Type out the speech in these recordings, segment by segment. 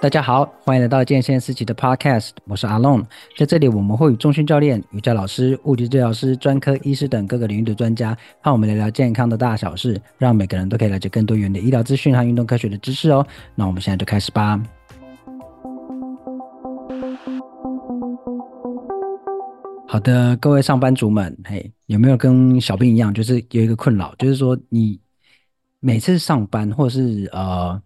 大家好，欢迎来到健先思齐的 Podcast，我是阿龙。在这里，我们会与中训教练、瑜伽老师、物理治疗师、专科医师等各个领域的专家，和我们聊聊健康的大小事，让每个人都可以了解更多元的医疗资讯和运动科学的知识哦。那我们现在就开始吧。好的，各位上班族们，嘿，有没有跟小兵一样，就是有一个困扰，就是说你每次上班或是呃。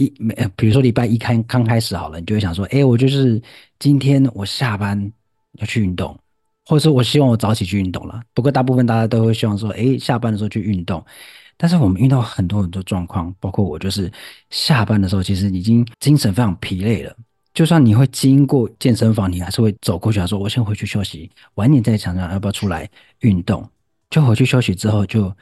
一没，比如说礼拜一开刚开始好了，你就会想说，哎，我就是今天我下班要去运动，或者说我希望我早起去运动了。不过大部分大家都会希望说，哎，下班的时候去运动。但是我们遇到很多很多状况，包括我就是下班的时候，其实已经精神非常疲累了。就算你会经过健身房，你还是会走过去，说我先回去休息，晚点再想想要不要出来运动。就回去休息之后就。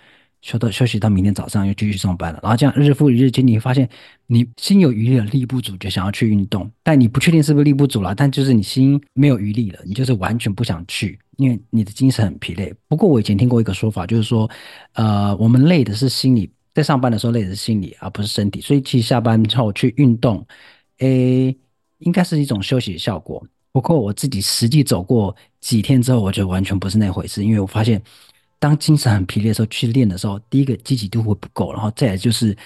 休到休息到明天早上又继续上班了，然后这样日复一日，其实你发现你心有余力了，力不足，就想要去运动，但你不确定是不是力不足了，但就是你心没有余力了，你就是完全不想去，因为你的精神很疲累。不过我以前听过一个说法，就是说，呃，我们累的是心理，在上班的时候累的是心理，而不是身体，所以其实下班之后去运动，诶，应该是一种休息的效果。不过我自己实际走过几天之后，我觉得完全不是那回事，因为我发现。当精神很疲累的时候去练的时候，第一个积极度会不够，然后再来就是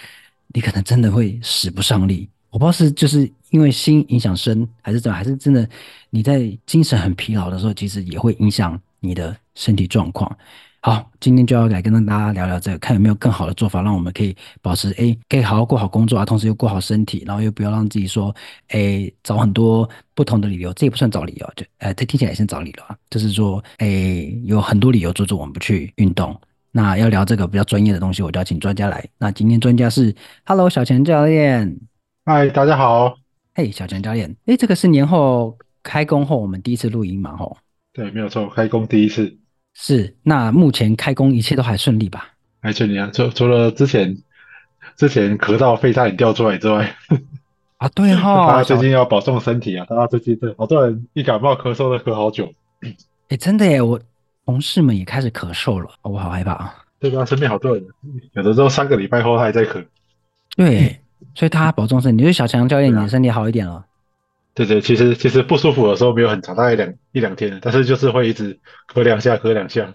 你可能真的会使不上力。我不知道是就是因为心影响身，还是怎么，还是真的你在精神很疲劳的时候，其实也会影响你的身体状况。好，今天就要来跟大家聊聊这个，看有没有更好的做法，让我们可以保持哎，可以好好过好工作啊，同时又过好身体，然后又不要让自己说哎，找很多不同的理由，这也不算找理由，就呃，这听起来也是找理由啊，就是说哎，有很多理由阻止我们不去运动。那要聊这个比较专业的东西，我就要请专家来。那今天专家是，Hello，小钱教练。嗨，大家好。嘿，小钱教练，哎，这个是年后开工后我们第一次录音嘛？吼。对，没有错，开工第一次。是，那目前开工一切都还顺利吧？还顺利啊，除除了之前之前咳到肺差点掉出来之外，啊对 哈、哦，大家最近要保重身体啊！大家最近对好多人一感冒咳嗽都咳好久，哎、欸、真的耶，我同事们也开始咳嗽了，我好害怕啊！对吧？身边好多人，有的时候三个礼拜后他还在咳，对，所以大家保重身体。就是小强教练，你的身体好一点了。对对，其实其实不舒服的时候没有很长，大概两一两天，但是就是会一直咳两下，咳两下。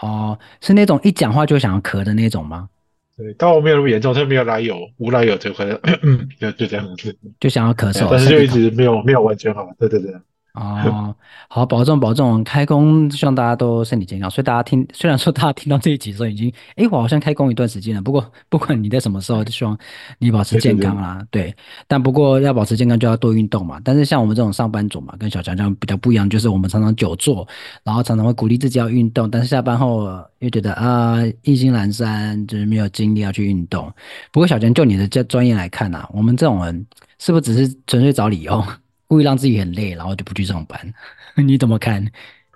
哦，是那种一讲话就想要咳的那种吗？对，但我没有那么严重，就没有来由，无来由就可能 就就这样子，就想要咳嗽，但是就一直没有没有完全好。对对对。哦，好，保重保重，开工希望大家都身体健康。所以大家听，虽然说大家听到这一集的时候已经，哎，我好像开工一段时间了。不过不管你在什么时候，就希望你保持健康啦。对，对，对，对，但不过要保持健康就要多运动嘛。但是像我们这种上班族嘛，跟小强这样比较不一样，就是我们常常久坐，然后常常会鼓励自己要运动，但是下班后又觉得啊，意兴阑珊，就是没有精力要去运动。不过小强就你的这专业来看啊，我们这种人是不是只是纯粹找理由？故意让自己很累，然后就不去上班，你怎么看？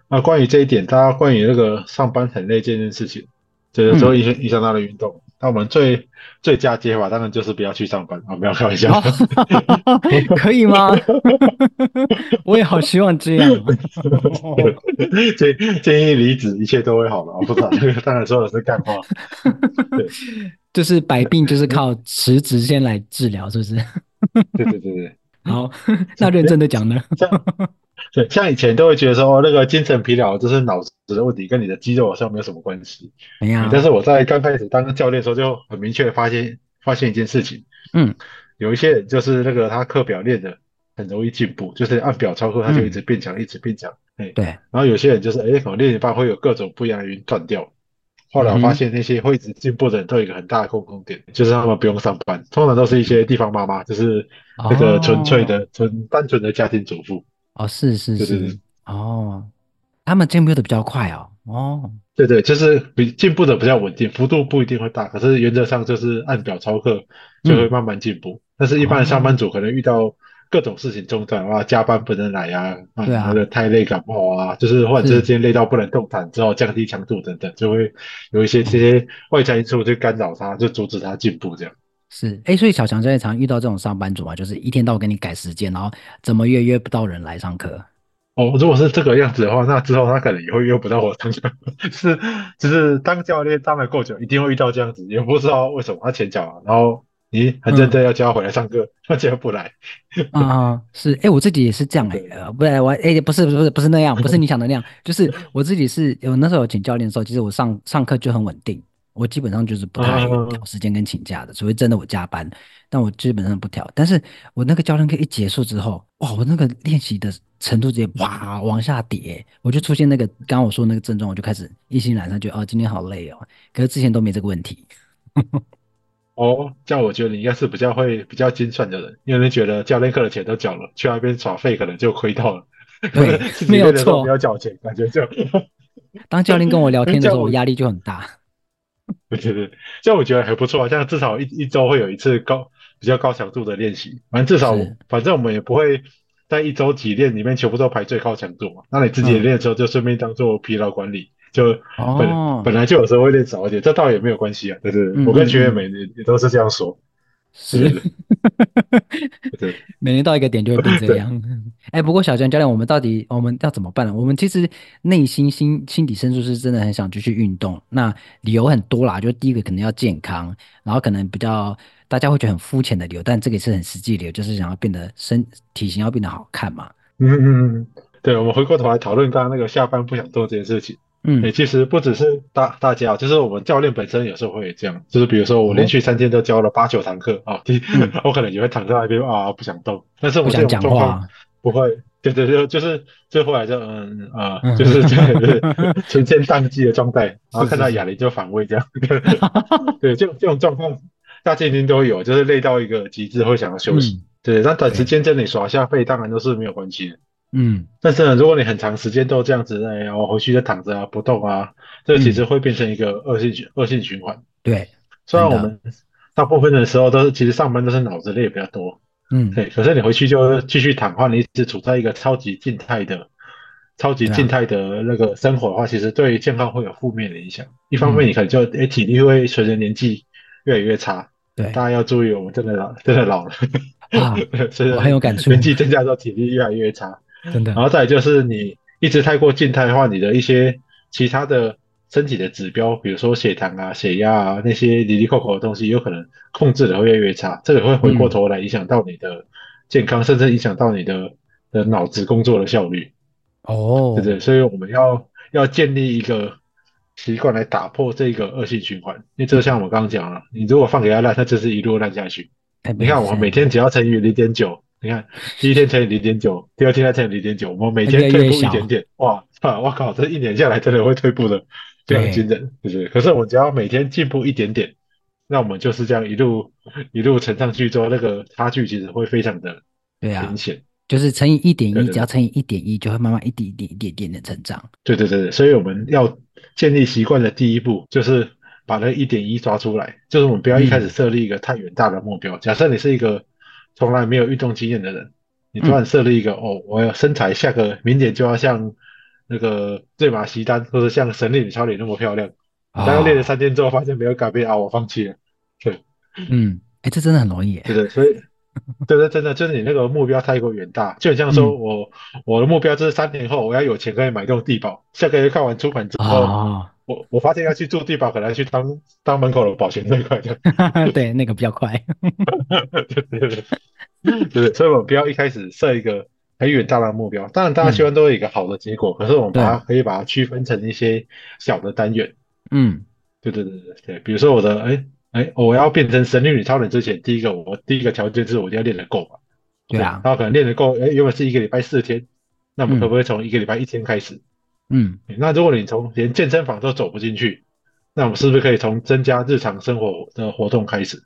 啊，关于这一点，大家关于那个上班很累这件事情，这个时候影响影响到了运动。嗯、那我们最最佳解法当然就是不要去上班啊！不要开玩笑，哦、可以吗？我也好希望这样。建建议离职，一切都会好的啊！不然当然说的是干话。对，就是百病就是靠辞职先来治疗，是不是？对对对对。好，那认真的讲呢？像对，像以前都会觉得说，那个精神疲劳就是脑子的问题，跟你的肌肉好像没有什么关系。没有。但是我在刚开始当教练的时候，就很明确的发现，发现一件事情。嗯。有一些人就是那个他课表练的很容易进步，就是按表操课，他就一直变强，嗯、一直变强。哎。对。然后有些人就是，哎，可能练一半会有各种不一样的原因断掉。后来我发现那些会一直进步的人都有一个很大的共同点，就是他们不用上班，通常都是一些地方妈妈，就是那个纯粹的、纯、哦、单纯的家庭主妇。哦，是是是，是哦，他们进步的比较快哦。哦，对对，就是比进步的比较稳定，幅度不一定会大，可是原则上就是按表操课就会慢慢进步。嗯、但是一般的上班族可能遇到。各种事情中断哇，加班不能来呀，啊，对啊，或者太累感冒啊，就是或者是今天累到不能动弹之后降低强度等等，就会有一些这些外在因素去干扰他，就阻止他进步这样。是，哎、欸，所以小强在常遇到这种上班族嘛，就是一天到晚给你改时间，然后怎么约约不到人来上课。哦，如果是这个样子的话，那之后他可能也会约不到我上课。是，就是当教练当了够久，一定会遇到这样子，也不知道为什么他前脚啊，然后。你很认真要叫他回来上课，他竟然不来。啊，是，哎，我自己也是这样哎、欸，不是我哎，不是不是不是那样，不是你 想的那样，就是我自己是有那时候有请教练的时候，其实我上上课就很稳定。我基本上就是不太调时间跟请假的，除非真的我加班，但我基本上不调。但是我那个教练课一结束之后，哇，我那个练习的程度直接哇往下跌，我就出现那个刚刚我说的那个症状，我就开始一心懒散，觉得哦今天好累哦。可是之前都没这个问题。哦，这样我觉得你应该是比较会比较精算的人，因为你觉得教练课的钱都缴了，去那边耍废可能就亏到了。对，没有错，不要缴钱，感觉就。当教练跟我聊天的 时候，我压力就很大。对对对，这样我觉得还不错啊，这样至少一一周会有一次高比较高强度的练习，反正至少反正我们也不会在一周几练里面全部都排最高强度嘛。那你自己练的时候就顺便当做疲劳管理，就本、哦、本来就有时候会练早一点，这倒也没有关系啊。对对，我跟学员每年也都是这样说。是，对，每年到一个点就会变这样。哎，不过小江教练，我们到底我们要怎么办呢？我们其实内心心心底深处是真的很想继续运动。那理由很多啦，就第一个可能要健康，然后可能比较大家会觉得很肤浅的理由，但这个也是很实际的理由，就是想要变得身体型要变得好看嘛。嗯嗯嗯，对，我们回过头来讨论刚刚那个下班不想做这件事情。嗯，欸，其实不只是大大家，就是我们教练本身有时候会这样，就是比如说我连续三天都教了八九堂课啊，第、嗯、我可能也会躺在那边啊不想动，但是我这种状况不会，对对对，就是最后来就嗯啊，就是 这样，全线宕机的状态，然后看到哑铃就反胃这样，对，这种这种状况大家一定都有，就是累到一个极致会想要休息，嗯、对，但短时间这里耍下费当然都是没有关系的。嗯，但是呢，如果你很长时间都这样子，哎，我回去就躺着啊，不动啊，这其实会变成一个恶性恶、嗯、性循环。对，虽然我们大部分的时候都是，其实上班都是脑子累比较多，嗯，对，可是你回去就继续躺的话，你一直处在一个超级静态的、超级静态的那个生活的话，其实对健康会有负面的影响。一方面，你可能就哎体力会随着年纪越来越差。对，大家要注意，我们真的老，真的老了啊，所以很有感触。年纪增加之后，体力越来越差。真的，然后再来就是你一直太过静态的话，你的一些其他的身体的指标，比如说血糖啊、血压啊那些离离扣扣的东西，有可能控制的会越来越差，这个会回过头来影响到你的健康，嗯、甚至影响到你的的脑子工作的效率。哦，对对，所以我们要要建立一个习惯来打破这个恶性循环，因为就像我刚刚讲了，你如果放给他烂，他就是一路烂下去。你看我每天只要乘以零点九。你看，第一天乘以零点九，第二天再乘以零点九，我们每天退步一点点，哇啊！我靠，这一年下来真的会退步的非常惊人，对不对？可是我只要每天进步一点点，那我们就是这样一路一路乘上去之后，那个差距其实会非常的明显。对啊，就是乘以一点一，只要乘以一点一，就会慢慢一点一点一点点的成长。对对对对，所以我们要建立习惯的第一步，就是把那一点一抓出来，就是我们不要一开始设立一个太远大的目标。嗯、假设你是一个。从来没有运动经验的人，你突然设立一个、嗯、哦，我要身材下个明年就要像那个瑞玛席丹或者像神力女超人那么漂亮，然后练了三天之后发现没有改变啊，我放弃了。对，嗯，哎，这真的很容易耶。对对，所以 对对，真的就是你那个目标太过远大，就很像说我、嗯、我的目标就是三年后我要有钱可以买栋地堡，下个月看完出版之后，哦、我我发现要去住地堡，可能要去当当门口的保全最快的。对，那个比较快。对对对。对，所以我们不要一开始设一个很远大的目标。当然，大家希望都有一个好的结果，嗯、可是我们把它可以把它区分成一些小的单元。嗯，对对对对对。比如说我的，哎哎，我要变成神力女超人之前，第一个我第一个条件是我一定要练得够嘛。对啊。然后可能练得够，哎，原本是一个礼拜四天，那我们可不可以从一个礼拜一天开始？嗯。那如果你从连健身房都走不进去，那我们是不是可以从增加日常生活的活动开始？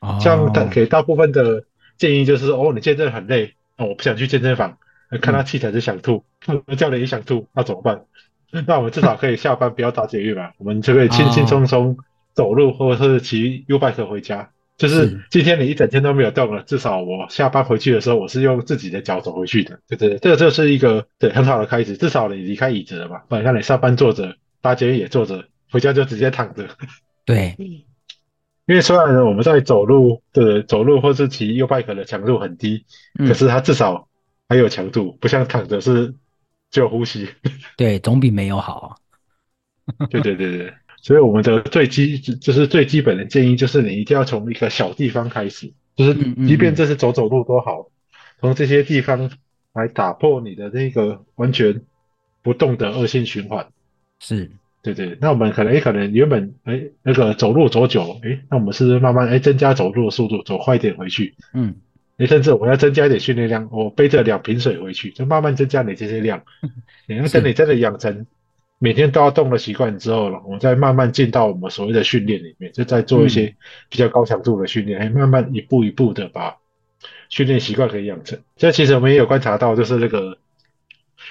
哦。像给大部分的。建议就是哦，你健身很累，哦，我不想去健身房，看到器材就想吐，嗯、教练也想吐，那怎么办？那我们至少可以下班不要打捷运嘛，我们就可以轻轻松松走路或者是骑 U-bike 回家。就是今天你一整天都没有动了，至少我下班回去的时候，我是用自己的脚走回去的，对对，这个就是一个对很好的开始，至少你离开椅子了嘛，不然像你上班坐着，搭捷运也坐着，回家就直接躺着。对。因为虽然呢，我们在走路的走路或是骑 U-bike 的强度很低，嗯，可是它至少还有强度，不像躺着是就呼吸。对，总比没有好。对对对对，所以我们的最基就是最基本的建议，就是你一定要从一个小地方开始，就是即便这是走走路都好，从这些地方来打破你的那个完全不动的恶性循环。是，对对。那我们可能可能原本哎那个走路走久，哎，那我们是慢慢哎增加走路的速度，走快一点回去。嗯。你甚至我要增加一点训练量，我背着两瓶水回去，就慢慢增加你这些量。你要等你真的养成每天都要动的习惯之后了，我再慢慢进到我们所谓的训练里面，就在做一些比较高强度的训练，还、嗯、慢慢一步一步的把训练习惯可以养成。这其实我们也有观察到，就是那个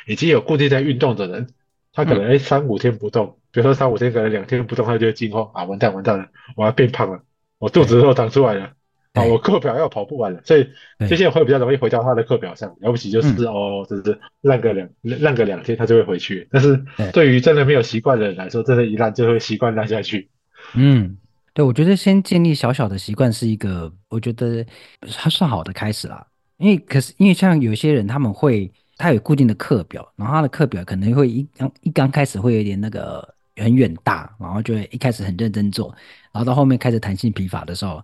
已经有固定在运动的人，他可能哎三五天不动，比如说三五天可能两天不动，他就会惊慌啊，完蛋完蛋了，我要变胖了，我肚子都长出来了。啊，我课表要跑不完了，所以这些人会比较容易回到他的课表上。了不起就是、嗯、哦，就是烂个两烂个两天，他就会回去。但是对于真的没有习惯的人来说，真的一烂就会习惯烂下去。嗯，对，我觉得先建立小小的习惯是一个，我觉得还算好的开始啦。因为可是因为像有些人他们会，他有固定的课表，然后他的课表可能会一刚一刚开始会有点那个很远大，然后就会一开始很认真做，然后到后面开始弹性疲乏的时候。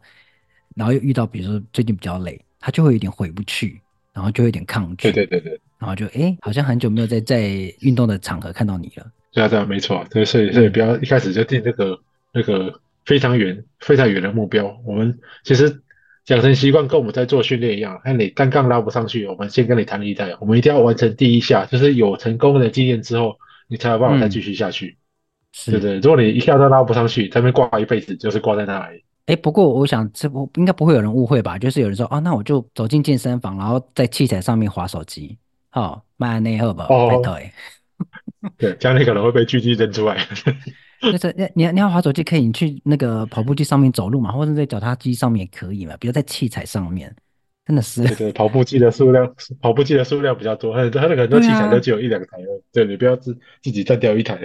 然后又遇到，比如说最近比较累，他就会有点回不去，然后就会有点抗拒。对对对对。然后就哎，好像很久没有在在运动的场合看到你了。对啊对啊，没错。对，所以所以不要一开始就定那个那个非常远非常远的目标。我们其实养成习惯跟我们在做训练一样，那你单杠拉不上去，我们先跟你谈一谈，我们一定要完成第一下，就是有成功的经验之后，你才有办法再继续下去。嗯、对对，如果你一下都拉不上去，在那边挂一辈子，就是挂在那里。哎，不过我想这不应该不会有人误会吧？就是有人说，哦，那我就走进健身房，然后在器材上面滑手机，哦，慢内后吧，拜托哎。对，这样你可能会被狙击扔出来。就是你你要滑手机，可以你去那个跑步机上面走路嘛，或者在脚踏机上面也可以嘛，不要在器材上面，真的是。对对，跑步机的数量，跑步机的数量比较多，他他那个很多器材都只有一两台，对，你不要自自己占掉一台。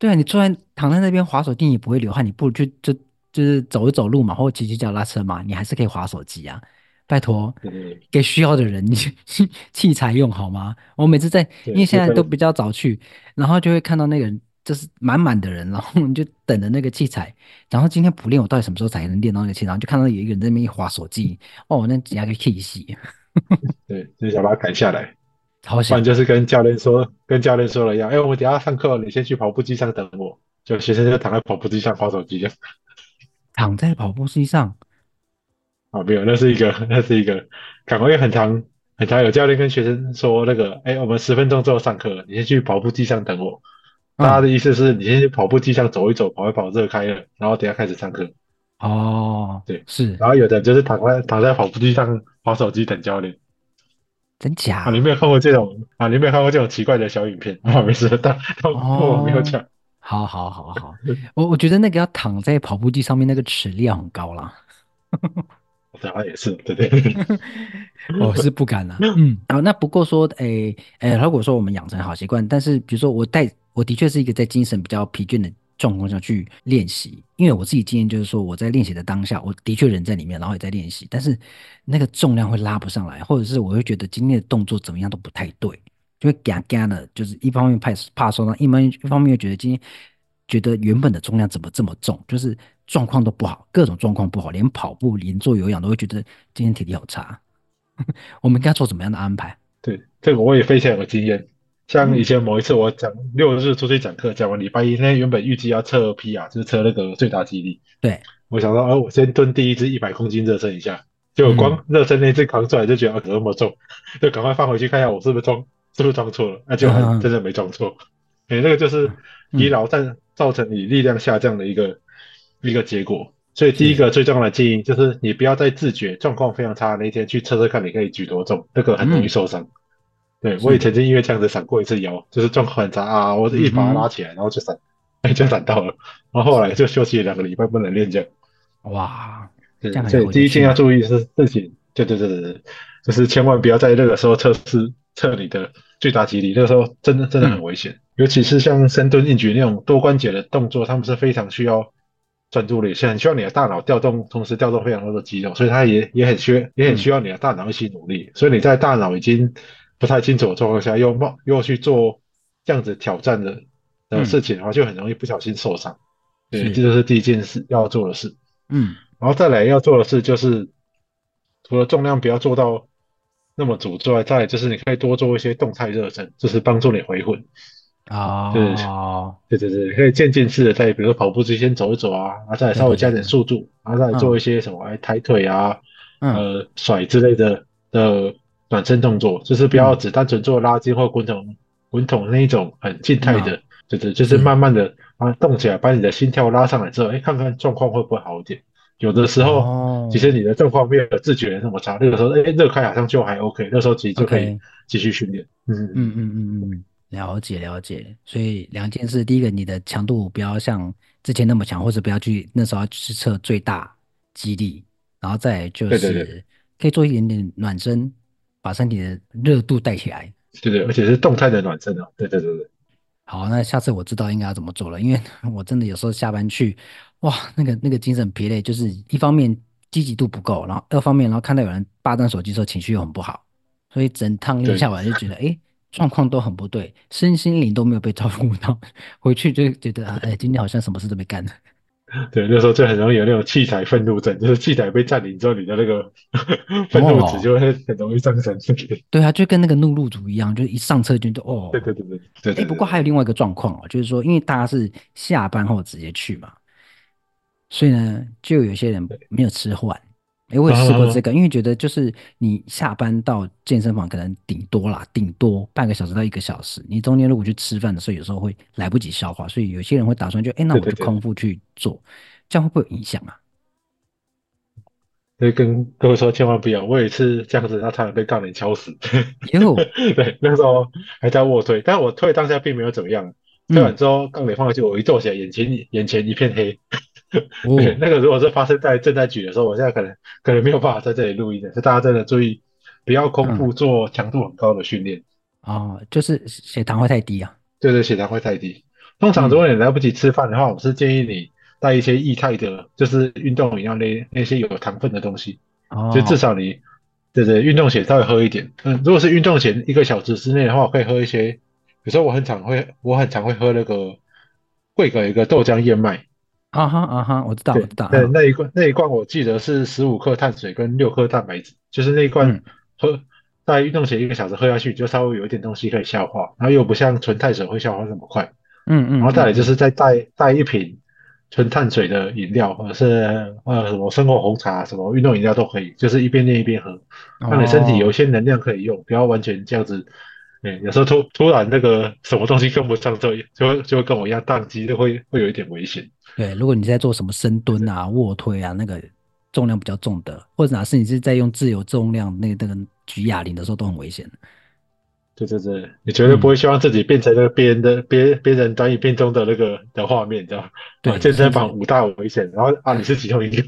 对啊，你坐在躺在那边滑手机，你不会流汗，你不如去就。就是走一走路嘛，或者骑骑脚踏车嘛，你还是可以滑手机啊。拜托，给需要的人，你 器材用好吗？我每次在，因为现在都比较早去，然后就会看到那个人就是满满的人，然后你就等着那个器材。然后今天不练，我到底什么时候才能练到那个器材？然后就看到有一个人在那边一滑手机，哦，那几下就气死。对，就想把它赶下来。好想，不然就是跟教练说，跟教练说了一样，哎，我等下上课，你先去跑步机上等我。就学生就躺在跑步机上滑手机。躺在跑步机上，啊，没有，那是一个，那是一个，赶快很长很长有教练跟学生说那个，哎，我们十分钟之后上课，你先去跑步机上等我。大家的意思是你先去跑步机上走一走，跑一跑，热开了，然后等下开始上课。哦，对，是。然后有的就是躺在躺在跑步机上玩手机等教练。真假？啊，你没有看过这种啊？你没有看过这种奇怪的小影片？啊，没事，但但我没有讲。好好好好，我我觉得那个要躺在跑步机上面，那个齿力很高啦。我好也是，对对，对。我是不敢了。嗯，好，那不过说，诶、欸、哎、欸，如果说我们养成好习惯，但是比如说我带，我的确是一个在精神比较疲倦的状况下去练习，因为我自己经验就是说，我在练习的当下，我的确人在里面，然后也在练习，但是那个重量会拉不上来，或者是我会觉得今天的动作怎么样都不太对。就会嘎嘎的，就是一方面怕怕受伤，一方一方面又觉得今天觉得原本的重量怎么这么重，就是状况都不好，各种状况不好，连跑步连做有氧都会觉得今天体力好差。我们应该做怎么样的安排？对，这个我也非常有经验。像以前某一次我讲六日出去讲课，讲完礼拜一那天原本预计要测 P 啊就是测那个最大肌力。对，我想到，哦，我先蹲第一支一百公斤热身一下，结果光热身那次扛出来就觉得啊，怎么那么重，就赶快放回去看一下我是不是装。是不是装错了？那就还真的没装错。哎、嗯，那个就是疲劳但造成你力量下降的一个、嗯、一个结果。所以第一个最重要的建议就是，你不要在自觉状况非常差的那一天去测测看你可以举多重，那个很容易受伤。嗯、对，我也曾经因为这样子闪过一次腰，就是状况很差啊，我一把拉起来，然后就闪，哎、嗯，就闪到了。然后后来就休息了两个礼拜，不能练这样。哇，对，所以第一件要注意的是自己，对对对对对，就是千万不要在那个时候测试。测你的最大肌力，那个时候真的真的很危险，嗯、尤其是像深蹲、硬举那种多关节的动作，他们是非常需要专注力，是很需要你的大脑调动，同时调动非常多的肌肉，所以他也也很需也很需要你的大脑一起努力。嗯、所以你在大脑已经不太清楚的状况下，又冒又去做这样子挑战的的事情的话，就很容易不小心受伤。对，这就是第一件事要做的事。嗯，然后再来要做的事就是，除了重量不要做到那么主之外，再就是你可以多做一些动态热身，就是帮助你回魂。哦，对对对，可以渐进式的在，比如说跑步之前走一走啊，然后再稍微加点速度，然后再做一些什么，哎，抬腿啊，呃，甩之类的的暖身动作，就是不要只单纯做拉筋或滚筒滚筒那一种很静态的，对对，就是慢慢的啊动起来，把你的心跳拉上来之后，哎，看看状况会不会好一点。有的时候，其实你的状况没有自觉那么差，那个时候，哎，热开好像就还 OK，那时候其实就可以继续训练。嗯嗯嗯嗯嗯。了解了解，所以两件事，第一个，你的强度不要像之前那么强，或者不要去那时候要去测最大肌力，然后再就是可以做一点点暖身，把身体的热度带起来。对对，而且是动态的暖身哦。对对对对。好，那下次我知道应该要怎么做了，因为 我真的有时候下班去，哇，那个那个精神疲累，就是一方面积极度不够，然后二方面，然后看到有人霸占手机的时候，情绪又很不好，所以整趟练下来就觉得，哎。状况都很不对，身心灵都没有被照顾到，回去就觉得哎，今天好像什么事都没干。对，那时候就很容易有那种器材愤怒症，就是器材被占领之后，你的那个 愤怒值就会很容易上升。哦、对啊，就跟那个怒路族一样，就一上车就就哦。对对对对对。哎，不过还有另外一个状况哦，就是说，因为大家是下班后直接去嘛，所以呢，就有些人没有吃饭。哎，我也试过这个，因为觉得就是你下班到健身房可能顶多啦，顶多半个小时到一个小时。你中间如果去吃饭的时候，有时候会来不及消化，所以有些人会打算就哎，那我就空腹去做，这样会不会有影响啊？所以跟各位说，千万不要，我有一次这样子，他差点被杠铃敲死。哟，对，那时候还在卧推，但我推当下并没有怎么样。推完之后，杠铃放下去，我一坐起来，眼前眼前一片黑。哦、那个如果是发生在正在举的时候，我现在可能可能没有办法在这里录音的，所以大家真的注意，不要空腹做强度很高的训练。嗯、哦，就是血糖会太低啊。对对，血糖会太低。通常如果你来不及吃饭的话，嗯、我是建议你带一些液态的，就是运动饮料那那些有糖分的东西。哦。就至少你对对运动前稍微喝一点。嗯，如果是运动前一个小时之内的话，我可以喝一些。有时候我很常会我很常会喝那个贵格一个豆浆燕麦。啊哈啊哈，我知道，我知道。对，那一罐那一罐我记得是十五克碳水跟六克蛋白质，就是那一罐喝在运动前一个小时喝下去，就稍微有一点东西可以消化，然后又不像纯碳水会消化那么快。嗯嗯。然后再来就是再带带一瓶纯碳水的饮料，或者是呃什么生活红茶、什么运动饮料都可以，就是一边练一边喝，让你身体有一些能量可以用，不要完全这样子。对，有时候突突然那个什么东西跟不上，就就会就会跟我一样宕机，就会会有一点危险。对，如果你在做什么深蹲啊、卧推啊，那个重量比较重的，或者哪是你是在用自由重量那个那个举哑铃的时候，都很危险。对对对，你绝对不会希望自己变成那个别人的别别、嗯、人短影片中的那个的画面，知道吗？对，健身房五大危险，然后啊，你是其中一个，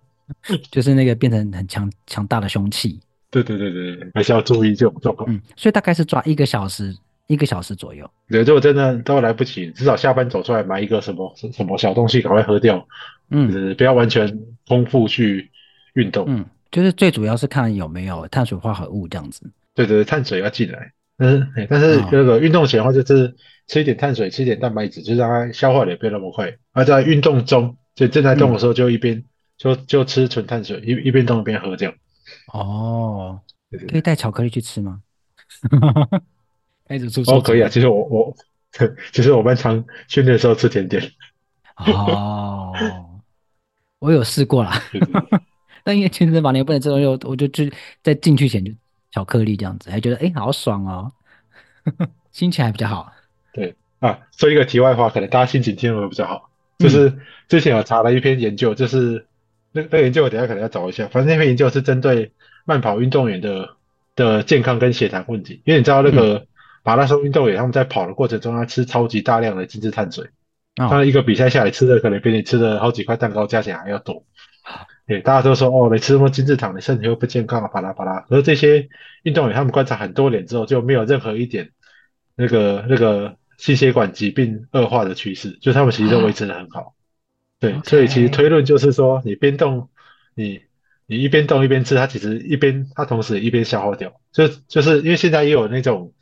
就是那个变成很强强大的凶器。对对对对，还是要注意这种状况。嗯，所以大概是抓一个小时，一个小时左右。对，如果真的都来不及，至少下班走出来买一个什么什么小东西，赶快喝掉。嗯，就是不要完全空腹去运动。嗯，就是最主要是看有没有碳水化合物这样子。对对对，碳水要进来。嗯，但是那个运动前的话，就是吃一点碳水，吃一点蛋白质，就让它消化的也不要那么快。而在运动中，就正在动的时候，就一边、嗯、就就吃纯碳水，一一边动一边喝这样。哦，可以带巧克力去吃吗？带着出哦，可以啊。其实我我，其实我们常训练的时候吃甜点。哦，我有试过啦。但因为健身房你不能吃东西，我就去在进去前就巧克力这样子，还觉得哎、欸、好爽哦，心情还比较好。对啊，说一个题外话，可能大家心情听会比较好。就是之前我查了一篇研究，就是。那那个研究我等下可能要找一下，反正那篇研究是针对慢跑运动员的的健康跟血糖问题，因为你知道那个马拉松运动员他们在跑的过程中，他吃超级大量的精致碳水，他一个比赛下来吃的可能比你吃的好几块蛋糕加起来还要多。对，大家都说哦，你吃那么精致糖，你身体会不健康啊，巴拉巴拉。而这些运动员他们观察很多年之后，就没有任何一点那个那个心血管疾病恶化的趋势，就他们其实都维持的很好。对所以其实推论就是说，你边动，你你一边动一边吃，它其实一边它同时一边消耗掉，就就是因为现在也有那种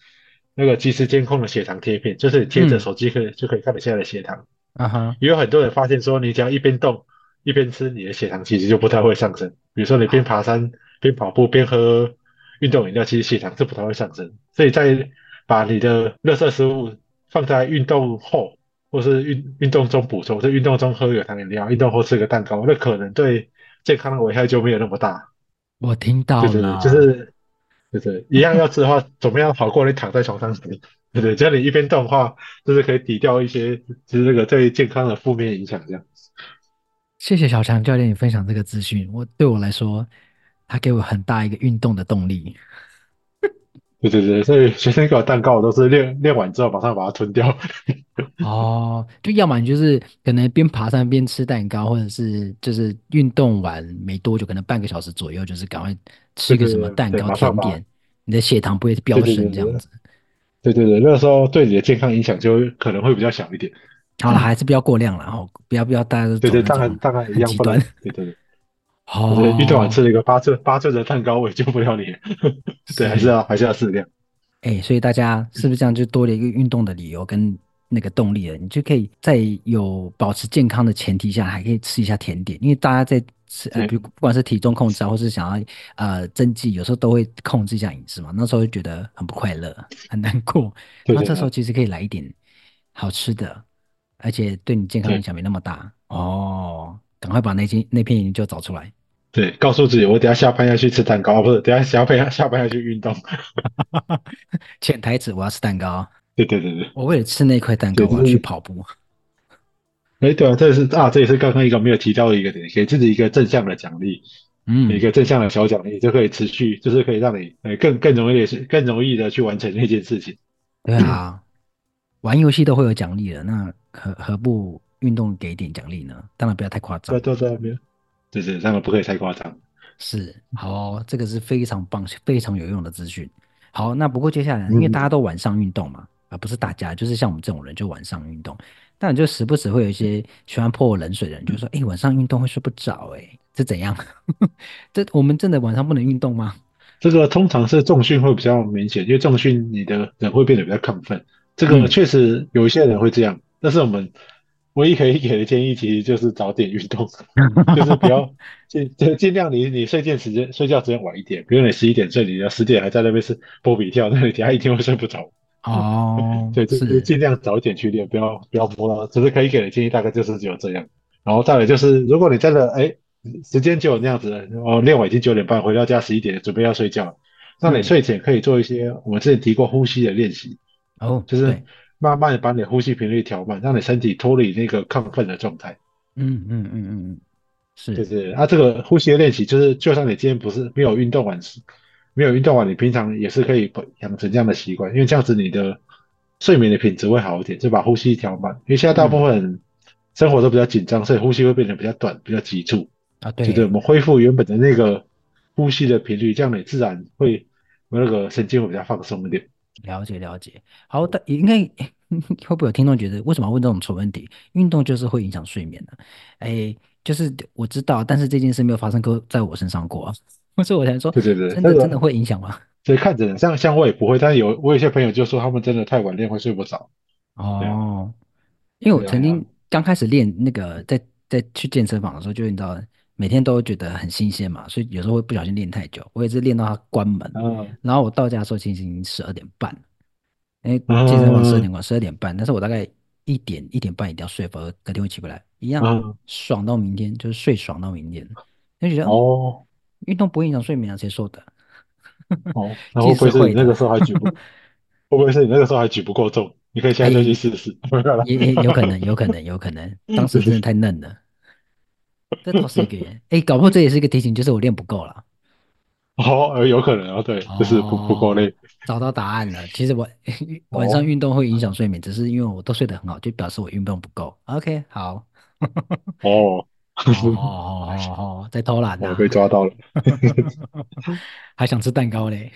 那个即时监控的血糖贴片，就是贴着手机可以、嗯、就可以看你现在的血糖。啊哈，也有很多人发现说，你只要一边动一边吃，你的血糖其实就不太会上升。比如说你边爬山边跑步边喝运动饮料，其实血糖就不太会上升。所以在把你的热色食物放在运动后，或是运运动中补充，在运动中喝有糖饮料，运动后吃个蛋糕，那可能对健康的危害就没有那么大。我听到了，就是就是就是一样要吃的话，怎么样好过你躺在床上吃？对对，只要你一边动的话，就是可以抵掉一些就是那个对健康的负面影响。这样。谢谢小强教练你分享这个资讯，我对我来说，他给我很大一个运动的动力。对对对，所以学生给我蛋糕，我都是练练完之后马上把它吞掉。哦，就要么你就是可能边爬山边吃蛋糕，或者是就是运动完没多久，可能半个小时左右，就是赶快吃个什么蛋糕甜点，你的血糖不会飙升这样子。对对对，那个时候对你的健康影响就可能会比较小一点。好了，还是不要过量了，然后不要不要大家都对对，大概大概一样极端。对对对。好，运动完吃了一个八寸八寸的蛋糕，我也救不了你。对，还是要还是要适量。哎、欸，所以大家是不是这样就多了一个运动的理由跟那个动力了？你就可以在有保持健康的前提下，还可以吃一下甜点。因为大家在吃呃，比如不管是体重控制啊，或是想要呃增肌，有时候都会控制一下饮食嘛。那时候就觉得很不快乐，很难过。那这时候其实可以来一点好吃的，而且对你健康影响没那么大哦。赶快把那件那篇研究找出来。对，告诉自己，我等下下班要去吃蛋糕，不是，等下下班下班要去运动。潜台词，我要吃蛋糕。对对对对，我为了吃那块蛋糕，我要去跑步。哎，对啊，这是啊，这也是刚刚一个没有提到的一个点，给自己一个正向的奖励，嗯，一个正向的小奖励，就可以持续，就是可以让你呃更更容易的是更容易的去完成那件事情。对啊，玩游戏都会有奖励的，那何何不运动给点奖励呢？当然不要太夸张。对对对，就是他们不可以太夸张。是，好哦，这个是非常棒、非常有用的资讯。好，那不过接下来，因为大家都晚上运动嘛，而、嗯、不是大家，就是像我们这种人就晚上运动。但就时不时会有一些喜欢泼我冷水的人，就说：“哎、欸，晚上运动会睡不着，哎，这怎样？这我们真的晚上不能运动吗？”这个通常是重训会比较明显，因为重训你的人会变得比较亢奋。这个确实有一些人会这样，嗯、但是我们。唯一可以给的建议，其实就是早点运动，就是不要尽尽尽量你你睡觉时间睡觉时间晚一点，比如你十一点睡，你要十点还在那边是波比跳，那你等下一天会睡不着。哦，对，就是尽量早点去练，不要不要拖了。只是可以给的建议大概就是只有这样。然后再来就是，如果你真的哎时间就有那样子，哦练完已经九点半，回到家十一点，准备要睡觉，那你睡前可以做一些我们之前提过呼吸的练习。哦，就是。慢慢的把你的呼吸频率调慢，让你身体脱离那个亢奋的状态。嗯嗯嗯嗯嗯，是，就是啊，这个呼吸的练习，就是就算你今天不是没有运动完，没有运动完，你平常也是可以养成这样的习惯，因为这样子你的睡眠的品质会好一点，就把呼吸调慢。因为现在大部分人生活都比较紧张，所以呼吸会变得比较短，比较急促啊。对，就是，我们恢复原本的那个呼吸的频率，这样你自然会那个神经会比较放松一点。了解了解，好的，应该 会不会有听众觉得为什么要问这种蠢问题？运动就是会影响睡眠的，哎，就是我知道，但是这件事没有发生过在我身上过，所以我才说，对对对，真的真的会影响吗？所以看着像像我也不会，但是有我有些朋友就说他们真的太晚练会睡不着。哦，因为我曾经刚开始练那个在在去健身房的时候，就你知道。每天都觉得很新鲜嘛，所以有时候会不小心练太久。我也是练到它关门，嗯、然后我到家的时候其实已经十二点半，因为健身房十二点关，十二点半。但是我大概一点一点半一定要睡，否则隔天会起不来。一样、嗯、爽到明天，就是睡爽到明天。就觉得哦，运动不会影响睡眠啊？谁说的？哦，那会不会是你那个时候还举不？会不会是你那个时候还举不够重？你可以现在就去试试。也也有可能，有可能，有可能，当时真的太嫩了。这倒是一个哎、欸，搞不好这也是一个提醒，就是我练不够了。哦，有可能啊，对，就是不不够累。找到答案了，其实我 晚上运动会影响睡眠，只是因为我都睡得很好，就表示我运动不够。OK，好。哦，哦 哦哦，在偷懒呢、啊，被抓到了，还想吃蛋糕嘞？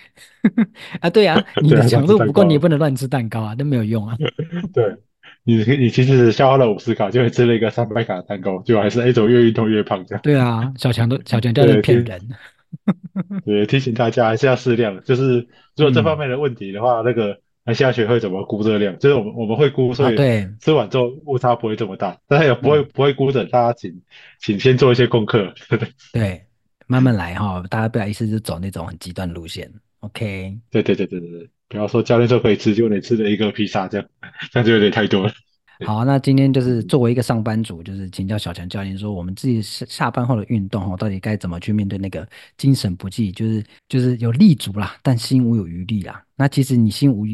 啊，对啊，你的强度不够，你也不能乱吃蛋糕啊，那没有用啊。对。你你其实消耗了五十卡，就会吃了一个三百卡的蛋糕，就还是一种越运动越胖这样。对啊，小强都小强都是骗人。对，提醒大家还是要适量，就是如果这方面的问题的话，嗯、那个那下学会怎么估热量？就是我们我们会估，所以吃完之后误差不会这么大，但是也不会、嗯、不会估的。大家请请先做一些功课，对 对？对，慢慢来哈，大家不要一次就走那种很极端的路线。OK，对对对对对对，不要说教练说可以吃，就你吃了一个披萨，这样 这样就有点太多了。好，那今天就是作为一个上班族，就是请教小强教练说，我们自己下下班后的运动哈，到底该怎么去面对那个精神不济，就是就是有力足啦，但心无有余力啦。那其实你心无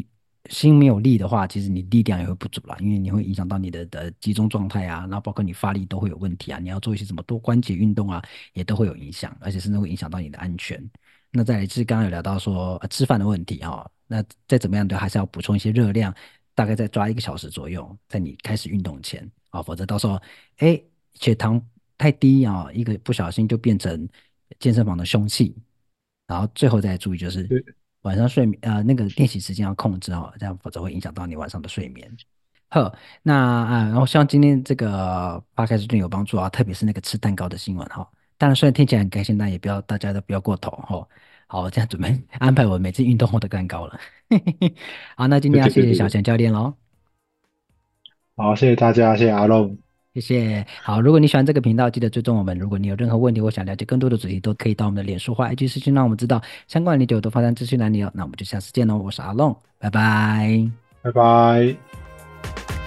心没有力的话，其实你力量也会不足啦，因为你会影响到你的的集中状态啊，然后包括你发力都会有问题啊。你要做一些什么多关节运动啊，也都会有影响，而且甚至会影响到你的安全。那再来就是刚刚有聊到说、呃、吃饭的问题哈，那再怎么样都还是要补充一些热量。大概再抓一个小时左右，在你开始运动前啊，否则到时候哎血糖太低啊，一个不小心就变成健身房的凶器。然后最后再注意就是晚上睡眠呃那个练习时间要控制哦，这样否则会影响到你晚上的睡眠。呵，那啊，然后希望今天这个 Podcast 对你有帮助啊，特别是那个吃蛋糕的新闻哈。当然虽然听起来很开心，但也不要大家都不要过头哈。好，我这样准备 安排我每次运动后的蛋糕了。好，那今天要谢谢小强教练喽。好，谢谢大家，谢谢阿龙，谢谢。好，如果你喜欢这个频道，记得追踪我们。如果你有任何问题或想了解更多的主题，都可以到我们的脸书或 IG 私讯让我们知道。相关的链接我都放在资讯栏里哦。那我们就下次见喽，我是阿龙，拜拜，拜拜。